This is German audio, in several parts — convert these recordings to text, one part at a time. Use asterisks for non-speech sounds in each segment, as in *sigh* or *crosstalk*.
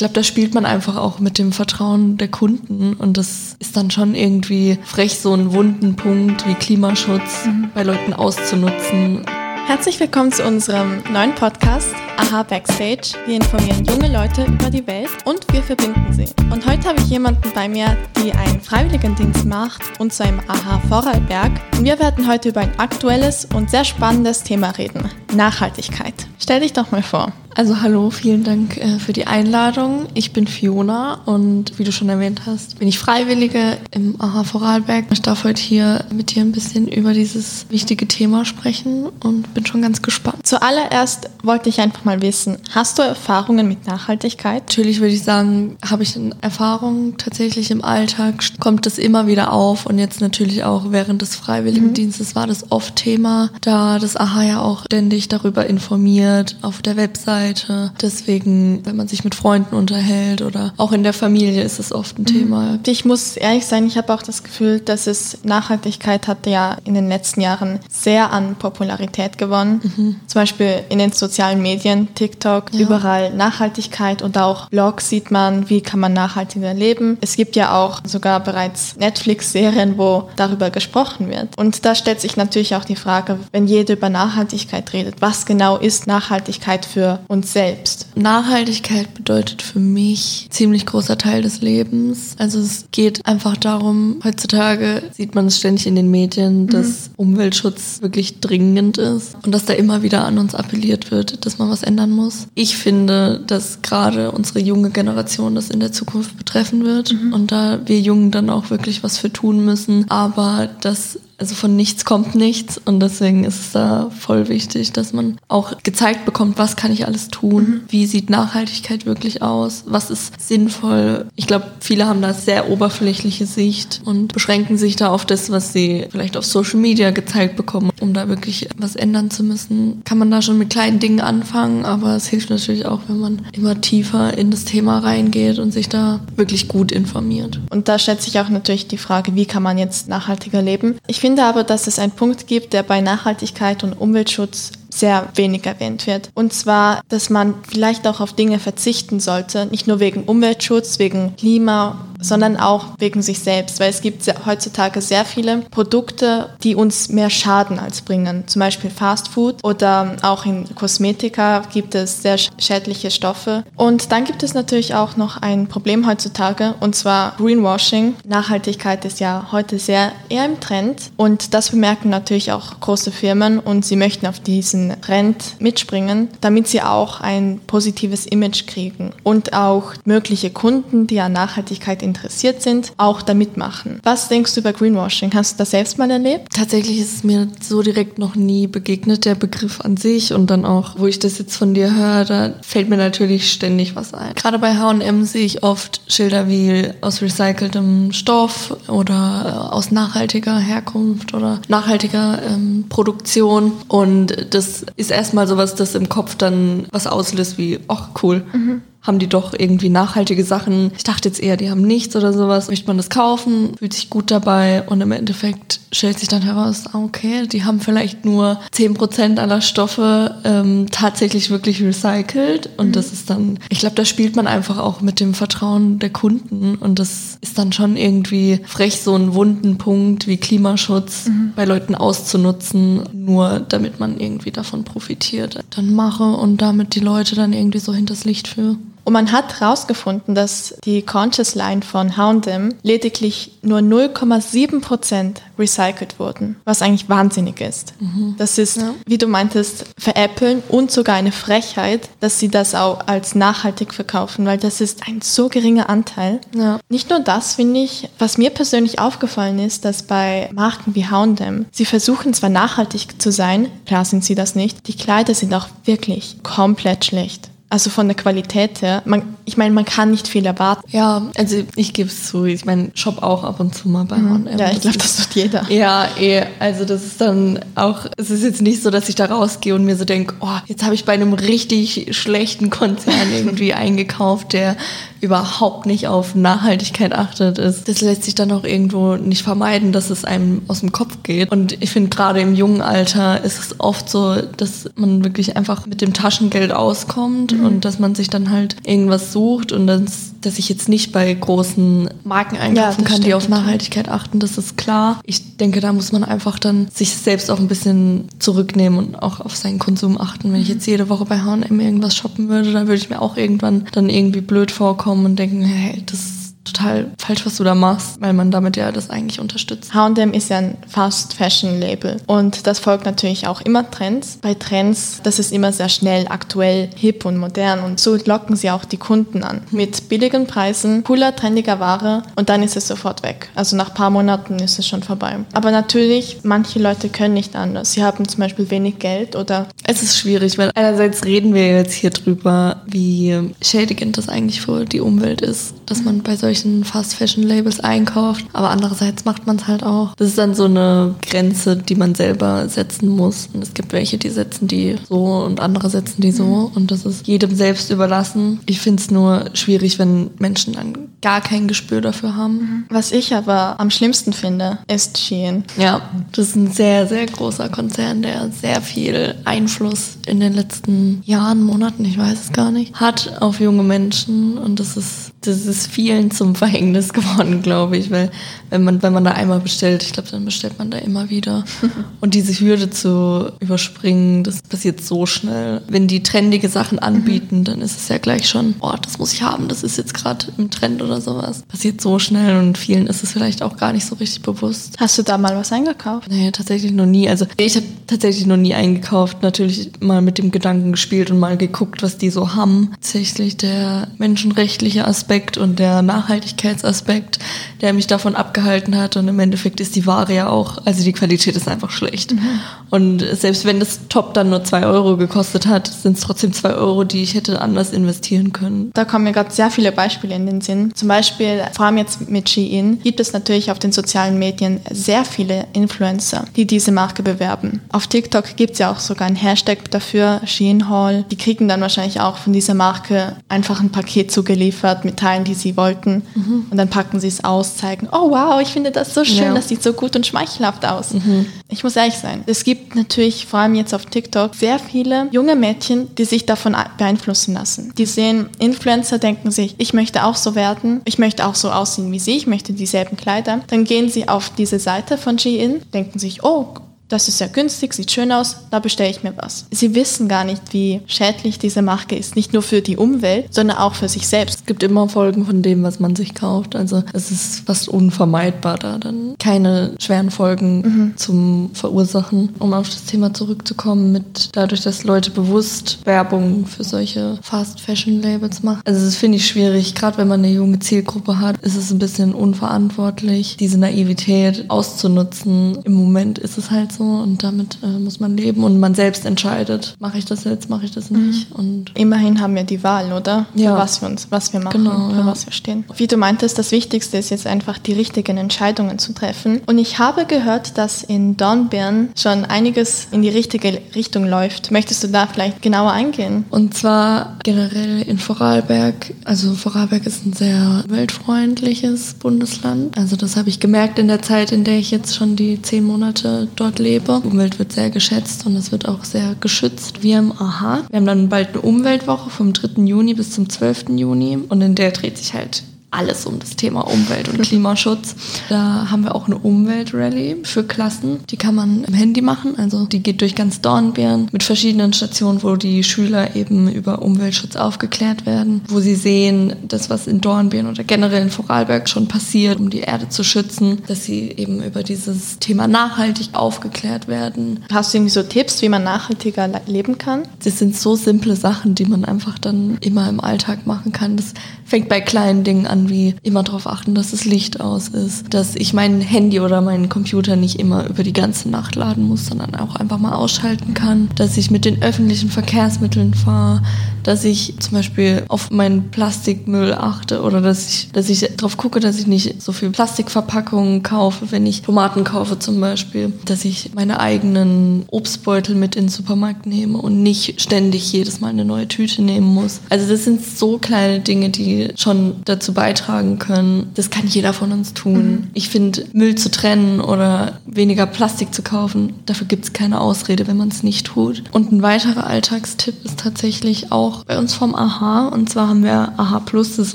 glaube, da spielt man einfach auch mit dem Vertrauen der Kunden und das ist dann schon irgendwie frech, so einen wunden Punkt wie Klimaschutz mhm. bei Leuten auszunutzen. Herzlich willkommen zu unserem neuen Podcast Aha Backstage. Wir informieren junge Leute über die Welt und wir verbinden sie. Und heute habe ich jemanden bei mir, die einen Freiwilligendienst macht und zu einem Aha Vorarlberg. Und wir werden heute über ein aktuelles und sehr spannendes Thema reden. Nachhaltigkeit. Stell dich doch mal vor. Also hallo, vielen Dank äh, für die Einladung. Ich bin Fiona und wie du schon erwähnt hast, bin ich Freiwillige im AHA Vorarlberg. Ich darf heute hier mit dir ein bisschen über dieses wichtige Thema sprechen und bin schon ganz gespannt. Zuallererst wollte ich einfach mal wissen, hast du Erfahrungen mit Nachhaltigkeit? Natürlich würde ich sagen, habe ich Erfahrungen tatsächlich im Alltag, kommt das immer wieder auf und jetzt natürlich auch während des Freiwilligendienstes mhm. war das oft Thema, da das AHA ja auch ständig darüber informiert auf der Website Seite. Deswegen, wenn man sich mit Freunden unterhält oder auch in der Familie ist es oft ein mhm. Thema. Ich muss ehrlich sein, ich habe auch das Gefühl, dass es Nachhaltigkeit hat ja in den letzten Jahren sehr an Popularität gewonnen. Mhm. Zum Beispiel in den sozialen Medien, TikTok, ja. überall Nachhaltigkeit und auch Blogs sieht man, wie kann man nachhaltiger leben. Es gibt ja auch sogar bereits Netflix-Serien, wo darüber gesprochen wird. Und da stellt sich natürlich auch die Frage, wenn jeder über Nachhaltigkeit redet, was genau ist Nachhaltigkeit für uns selbst. Nachhaltigkeit bedeutet für mich ziemlich großer Teil des Lebens. Also es geht einfach darum, heutzutage sieht man es ständig in den Medien, dass mhm. Umweltschutz wirklich dringend ist und dass da immer wieder an uns appelliert wird, dass man was ändern muss. Ich finde, dass gerade unsere junge Generation das in der Zukunft betreffen wird mhm. und da wir Jungen dann auch wirklich was für tun müssen, aber dass also von nichts kommt nichts und deswegen ist es da voll wichtig, dass man auch gezeigt bekommt, was kann ich alles tun, mhm. wie sieht Nachhaltigkeit wirklich aus, was ist sinnvoll. Ich glaube, viele haben da sehr oberflächliche Sicht und beschränken sich da auf das, was sie vielleicht auf Social Media gezeigt bekommen. Um da wirklich was ändern zu müssen, kann man da schon mit kleinen Dingen anfangen, aber es hilft natürlich auch, wenn man immer tiefer in das Thema reingeht und sich da wirklich gut informiert. Und da stellt sich auch natürlich die Frage, wie kann man jetzt nachhaltiger leben? Ich finde finde aber, dass es einen Punkt gibt, der bei Nachhaltigkeit und Umweltschutz sehr wenig erwähnt wird. Und zwar, dass man vielleicht auch auf Dinge verzichten sollte, nicht nur wegen Umweltschutz, wegen Klima, sondern auch wegen sich selbst, weil es gibt heutzutage sehr viele Produkte, die uns mehr schaden als bringen. Zum Beispiel Fast Food oder auch in Kosmetika gibt es sehr schädliche Stoffe. Und dann gibt es natürlich auch noch ein Problem heutzutage und zwar Greenwashing. Nachhaltigkeit ist ja heute sehr eher im Trend und das bemerken natürlich auch große Firmen und sie möchten auf diesen Trend mitspringen, damit sie auch ein positives Image kriegen und auch mögliche Kunden, die an Nachhaltigkeit interessiert sind, auch da mitmachen. Was denkst du über Greenwashing? Hast du das selbst mal erlebt? Tatsächlich ist es mir so direkt noch nie begegnet, der Begriff an sich und dann auch, wo ich das jetzt von dir höre, da fällt mir natürlich ständig was ein. Gerade bei H&M sehe ich oft Schilder wie aus recyceltem Stoff oder aus nachhaltiger Herkunft oder nachhaltiger ähm, Produktion und das ist erstmal sowas, das im Kopf dann was auslöst wie, ach cool. Mhm haben die doch irgendwie nachhaltige Sachen. Ich dachte jetzt eher, die haben nichts oder sowas. Möchte man das kaufen, fühlt sich gut dabei und im Endeffekt stellt sich dann heraus, ah, okay, die haben vielleicht nur 10% aller Stoffe ähm, tatsächlich wirklich recycelt und mhm. das ist dann, ich glaube, da spielt man einfach auch mit dem Vertrauen der Kunden und das ist dann schon irgendwie frech, so einen wunden Punkt wie Klimaschutz mhm. bei Leuten auszunutzen, nur damit man irgendwie davon profitiert. Dann mache und damit die Leute dann irgendwie so hinters Licht führe. Und man hat herausgefunden, dass die Conscious Line von Houndem lediglich nur 0,7% recycelt wurden, was eigentlich wahnsinnig ist. Mhm. Das ist, ja. wie du meintest, veräppeln und sogar eine Frechheit, dass sie das auch als nachhaltig verkaufen, weil das ist ein so geringer Anteil. Ja. Nicht nur das, finde ich, was mir persönlich aufgefallen ist, dass bei Marken wie Houndem, sie versuchen zwar nachhaltig zu sein, klar sind sie das nicht, die Kleider sind auch wirklich komplett schlecht. Also von der Qualität her. Man, ich meine, man kann nicht viel erwarten. Ja, also ich gebe es zu. Ich meine, shop auch ab und zu mal bei mhm. H&M. Ja, ich glaube, das tut jeder. Ja, eh. Also das ist dann auch, es ist jetzt nicht so, dass ich da rausgehe und mir so denke, oh, jetzt habe ich bei einem richtig schlechten Konzern *laughs* irgendwie eingekauft, der überhaupt nicht auf Nachhaltigkeit achtet. Ist. Das lässt sich dann auch irgendwo nicht vermeiden, dass es einem aus dem Kopf geht. Und ich finde, gerade im jungen Alter ist es oft so, dass man wirklich einfach mit dem Taschengeld auskommt mhm. und dass man sich dann halt irgendwas sucht und das, dass ich jetzt nicht bei großen Marken einkaufen ja, kann, die auf Nachhaltigkeit achten, das ist klar. Ich denke, da muss man einfach dann sich selbst auch ein bisschen zurücknehmen und auch auf seinen Konsum achten. Wenn ich mhm. jetzt jede Woche bei H&M irgendwas shoppen würde, dann würde ich mir auch irgendwann dann irgendwie blöd vorkommen und denken, hey, das total falsch, was du da machst, weil man damit ja das eigentlich unterstützt. H&M ist ja ein Fast Fashion Label und das folgt natürlich auch immer Trends. Bei Trends, das ist immer sehr schnell, aktuell, hip und modern und so locken sie auch die Kunden an. Mit billigen Preisen, cooler, trendiger Ware und dann ist es sofort weg. Also nach ein paar Monaten ist es schon vorbei. Aber natürlich, manche Leute können nicht anders. Sie haben zum Beispiel wenig Geld oder... Es ist schwierig, weil einerseits reden wir jetzt hier drüber, wie schädigend das eigentlich für die Umwelt ist, dass man bei solchen solchen Fast Fashion Labels einkauft. Aber andererseits macht man es halt auch. Das ist dann so eine Grenze, die man selber setzen muss. Und es gibt welche, die setzen die so und andere setzen die so. Mhm. Und das ist jedem selbst überlassen. Ich finde es nur schwierig, wenn Menschen dann gar kein Gespür dafür haben. Mhm. Was ich aber am schlimmsten finde, ist Shein. Ja, das ist ein sehr, sehr großer Konzern, der sehr viel Einfluss in den letzten Jahren, Monaten, ich weiß es gar nicht, hat auf junge Menschen. Und das ist, das ist vielen zum Verhängnis geworden, glaube ich, weil wenn man, wenn man da einmal bestellt, ich glaube, dann bestellt man da immer wieder. *laughs* Und diese Hürde zu überspringen, das passiert so schnell. Wenn die trendige Sachen anbieten, dann ist es ja gleich schon, oh, das muss ich haben, das ist jetzt gerade im Trend oder sowas. Passiert so schnell und vielen ist es vielleicht auch gar nicht so richtig bewusst. Hast du da mal was eingekauft? Nee, tatsächlich noch nie. Also ich habe tatsächlich noch nie eingekauft. Natürlich mal mit dem Gedanken gespielt und mal geguckt, was die so haben. Tatsächlich der menschenrechtliche Aspekt und der Nachhaltigkeitsaspekt, der mich davon abgehalten hat. Und im Endeffekt ist die Ware ja auch, also die Qualität ist einfach schlecht. Mhm. Und selbst wenn das Top dann nur zwei Euro gekostet hat, sind es trotzdem zwei Euro, die ich hätte anders investieren können. Da kommen mir gerade sehr viele Beispiele in den Sinn. Zum Beispiel, vor allem jetzt mit Shein, gibt es natürlich auf den sozialen Medien sehr viele Influencer, die diese Marke bewerben. Auf TikTok gibt es ja auch sogar ein Hashtag dafür, Shein Hall. Die kriegen dann wahrscheinlich auch von dieser Marke einfach ein Paket zugeliefert mit Teilen, die sie wollten. Mhm. Und dann packen sie es aus, zeigen, oh wow, ich finde das so schön, ja. das sieht so gut und schmeichelhaft aus. Mhm. Ich muss ehrlich sein, es gibt natürlich vor allem jetzt auf TikTok sehr viele junge Mädchen, die sich davon beeinflussen lassen. Die sehen Influencer, denken sich, ich möchte auch so werden, ich möchte auch so aussehen wie sie, ich möchte dieselben Kleider. Dann gehen sie auf diese Seite von Shein, denken sich, oh, das ist ja günstig, sieht schön aus, da bestelle ich mir was. Sie wissen gar nicht, wie schädlich diese Marke ist, nicht nur für die Umwelt, sondern auch für sich selbst. Es gibt immer Folgen von dem, was man sich kauft. Also es ist fast unvermeidbar, da dann keine schweren Folgen mhm. zum Verursachen. Um auf das Thema zurückzukommen, mit dadurch, dass Leute bewusst Werbung für solche Fast Fashion Labels machen. Also das finde ich schwierig, gerade wenn man eine junge Zielgruppe hat, ist es ein bisschen unverantwortlich, diese Naivität auszunutzen. Im Moment ist es halt so so und damit äh, muss man leben und man selbst entscheidet, mache ich das jetzt, mache ich das nicht. Mhm. Und Immerhin haben wir die Wahl, oder? Ja. Für was wir uns, was wir machen, genau, für ja. was wir stehen. Wie du meintest, das Wichtigste ist jetzt einfach die richtigen Entscheidungen zu treffen. Und ich habe gehört, dass in Dornbirn schon einiges in die richtige Richtung läuft. Möchtest du da vielleicht genauer eingehen? Und zwar generell in Vorarlberg. Also Vorarlberg ist ein sehr weltfreundliches Bundesland. Also das habe ich gemerkt in der Zeit, in der ich jetzt schon die zehn Monate dort lebe lebe. Die Umwelt wird sehr geschätzt und es wird auch sehr geschützt. Wir im AHA, wir haben dann bald eine Umweltwoche vom 3. Juni bis zum 12. Juni und in der dreht sich halt alles um das Thema Umwelt und Klimaschutz. Da haben wir auch eine Umweltrallye für Klassen. Die kann man im Handy machen. Also die geht durch ganz Dornbirn mit verschiedenen Stationen, wo die Schüler eben über Umweltschutz aufgeklärt werden, wo sie sehen, das, was in Dornbirn oder generell in Vorarlberg schon passiert, um die Erde zu schützen, dass sie eben über dieses Thema nachhaltig aufgeklärt werden. Hast du irgendwie so Tipps, wie man nachhaltiger leben kann? Das sind so simple Sachen, die man einfach dann immer im Alltag machen kann. Das fängt bei kleinen Dingen an, wie immer darauf achten, dass das Licht aus ist, dass ich mein Handy oder meinen Computer nicht immer über die ganze Nacht laden muss, sondern auch einfach mal ausschalten kann, dass ich mit den öffentlichen Verkehrsmitteln fahre, dass ich zum Beispiel auf meinen Plastikmüll achte oder dass ich, dass ich darauf gucke, dass ich nicht so viel Plastikverpackungen kaufe, wenn ich Tomaten kaufe zum Beispiel, dass ich meine eigenen Obstbeutel mit in den Supermarkt nehme und nicht ständig jedes Mal eine neue Tüte nehmen muss. Also das sind so kleine Dinge, die schon dazu beitragen, beitragen können. Das kann jeder von uns tun. Mhm. Ich finde, Müll zu trennen oder weniger Plastik zu kaufen, dafür gibt es keine Ausrede, wenn man es nicht tut. Und ein weiterer Alltagstipp ist tatsächlich auch bei uns vom AHA. Und zwar haben wir AHA Plus, das ist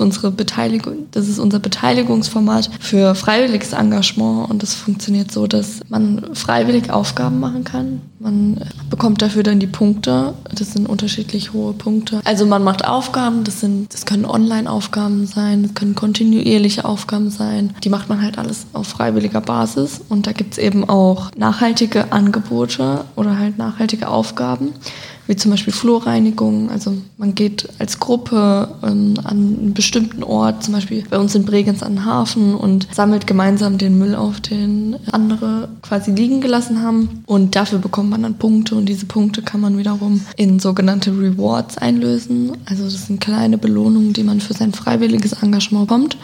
unsere Beteiligung, das ist unser Beteiligungsformat für freiwilliges Engagement. Und das funktioniert so, dass man freiwillig Aufgaben machen kann. Man bekommt dafür dann die Punkte. Das sind unterschiedlich hohe Punkte. Also man macht Aufgaben, das sind, das können Online-Aufgaben sein, das können kontinuierliche Aufgaben sein. Die macht man halt alles auf freiwilliger Basis. Und da gibt es eben auch nachhaltige Angebote oder halt nachhaltige Aufgaben wie zum Beispiel Flurreinigung. Also man geht als Gruppe ähm, an einen bestimmten Ort, zum Beispiel bei uns in Bregenz an den Hafen und sammelt gemeinsam den Müll auf, den andere quasi liegen gelassen haben. Und dafür bekommt man dann Punkte und diese Punkte kann man wiederum in sogenannte Rewards einlösen. Also das sind kleine Belohnungen, die man für sein freiwilliges Engagement bekommt.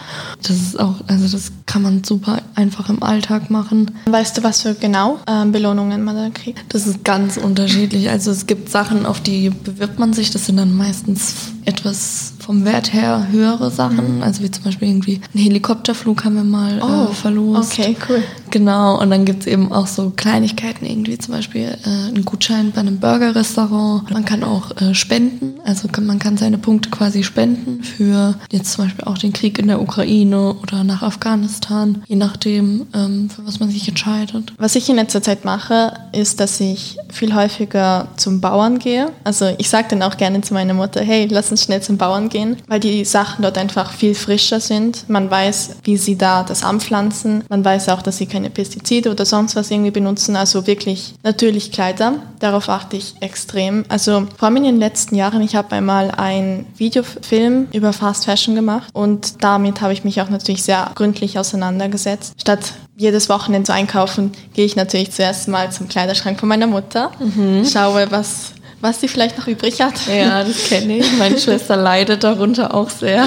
Das ist auch, also das kann man super einfach im Alltag machen. Weißt du, was für genau äh, Belohnungen man da kriegt? Das ist ganz unterschiedlich. Also es gibt Sachen, Sachen, auf die bewirbt man sich. Das sind dann meistens etwas vom Wert her höhere Sachen. Mhm. Also wie zum Beispiel irgendwie einen Helikopterflug haben wir mal äh, oh, äh, verlost. Okay, cool. Genau, und dann gibt es eben auch so Kleinigkeiten, irgendwie zum Beispiel äh, einen Gutschein bei einem Burgerrestaurant. Man kann auch äh, spenden, also kann, man kann seine Punkte quasi spenden für jetzt zum Beispiel auch den Krieg in der Ukraine oder nach Afghanistan, je nachdem, ähm, für was man sich entscheidet. Was ich in letzter Zeit mache, ist, dass ich viel häufiger zum Bauern gehe. Also ich sage dann auch gerne zu meiner Mutter, hey, lass uns schnell zum Bauern gehen, weil die Sachen dort einfach viel frischer sind. Man weiß, wie sie da das anpflanzen. Man weiß auch, dass sie keine Pestizide oder sonst was irgendwie benutzen. Also wirklich natürlich Kleider. Darauf achte ich extrem. Also vor allem in den letzten Jahren, ich habe einmal einen Videofilm über Fast Fashion gemacht und damit habe ich mich auch natürlich sehr gründlich auseinandergesetzt. Statt jedes Wochenende zu einkaufen, gehe ich natürlich zuerst mal zum Kleiderschrank von meiner Mutter, mhm. schaue, was was sie vielleicht noch übrig hat. Ja, das kenne ich. Meine *laughs* Schwester leidet darunter auch sehr.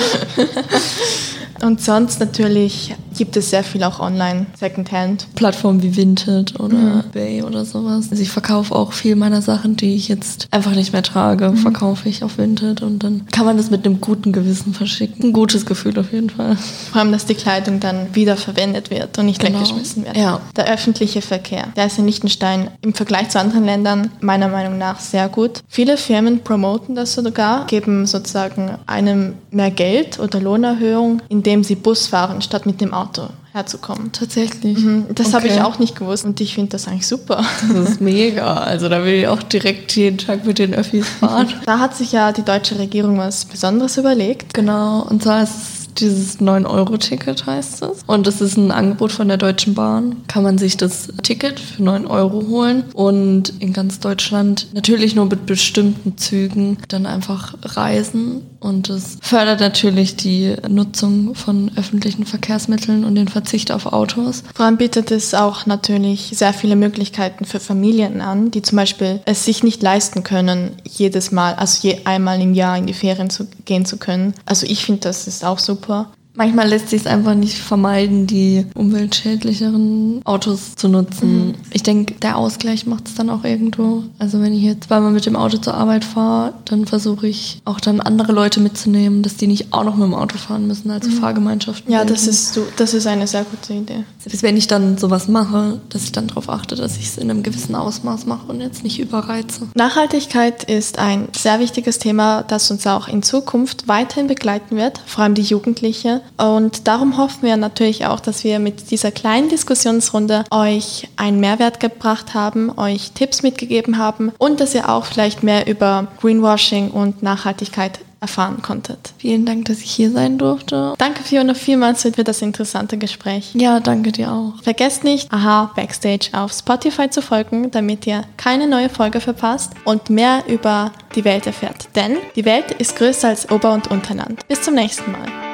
*laughs* Und sonst natürlich gibt es sehr viel auch online, Secondhand. Plattformen wie Vinted oder mhm. eBay oder sowas. Also ich verkaufe auch viel meiner Sachen, die ich jetzt einfach nicht mehr trage, mhm. verkaufe ich auf Vinted und dann kann man das mit einem guten Gewissen verschicken. Ein gutes Gefühl auf jeden Fall. Vor allem, dass die Kleidung dann wieder verwendet wird und nicht genau. weggeschmissen wird. Ja. Der öffentliche Verkehr, der ist in Liechtenstein im Vergleich zu anderen Ländern meiner Meinung nach sehr gut. Viele Firmen promoten das sogar, geben sozusagen einem mehr Geld oder Lohnerhöhung, indem sie Bus fahren statt mit dem Auto herzukommen. Tatsächlich. Mhm, das okay. habe ich auch nicht gewusst und ich finde das eigentlich super. Das ist mega. Also da will ich auch direkt jeden Tag mit den Öffis fahren. *laughs* da hat sich ja die deutsche Regierung was Besonderes überlegt. Genau. Und zwar ist es dieses 9-Euro-Ticket heißt es. Und das ist ein Angebot von der Deutschen Bahn. Kann man sich das Ticket für 9 Euro holen und in ganz Deutschland natürlich nur mit bestimmten Zügen dann einfach reisen. Und das fördert natürlich die Nutzung von öffentlichen Verkehrsmitteln und den Verzicht auf Autos. Vor allem bietet es auch natürlich sehr viele Möglichkeiten für Familien an, die zum Beispiel es sich nicht leisten können, jedes Mal, also je einmal im Jahr in die Ferien zu gehen zu können. Also ich finde, das ist auch super. Manchmal lässt sich es einfach nicht vermeiden, die umweltschädlicheren Autos zu nutzen. Mhm. Ich denke, der Ausgleich macht es dann auch irgendwo. Also wenn ich jetzt zweimal mit dem Auto zur Arbeit fahre, dann versuche ich auch dann andere Leute mitzunehmen, dass die nicht auch noch mit dem Auto fahren müssen, also mhm. Fahrgemeinschaften. Ja, das ist, das ist eine sehr gute Idee. Selbst wenn ich dann sowas mache, dass ich dann darauf achte, dass ich es in einem gewissen Ausmaß mache und jetzt nicht überreize. Nachhaltigkeit ist ein sehr wichtiges Thema, das uns auch in Zukunft weiterhin begleiten wird, vor allem die Jugendliche. Und darum hoffen wir natürlich auch, dass wir mit dieser kleinen Diskussionsrunde euch einen Mehrwert gebracht haben, euch Tipps mitgegeben haben und dass ihr auch vielleicht mehr über Greenwashing und Nachhaltigkeit erfahren konntet. Vielen Dank, dass ich hier sein durfte. Danke Fiona vielmals für das interessante Gespräch. Ja, danke dir auch. Vergesst nicht, Aha Backstage auf Spotify zu folgen, damit ihr keine neue Folge verpasst und mehr über die Welt erfährt. Denn die Welt ist größer als Ober- und Unterland. Bis zum nächsten Mal.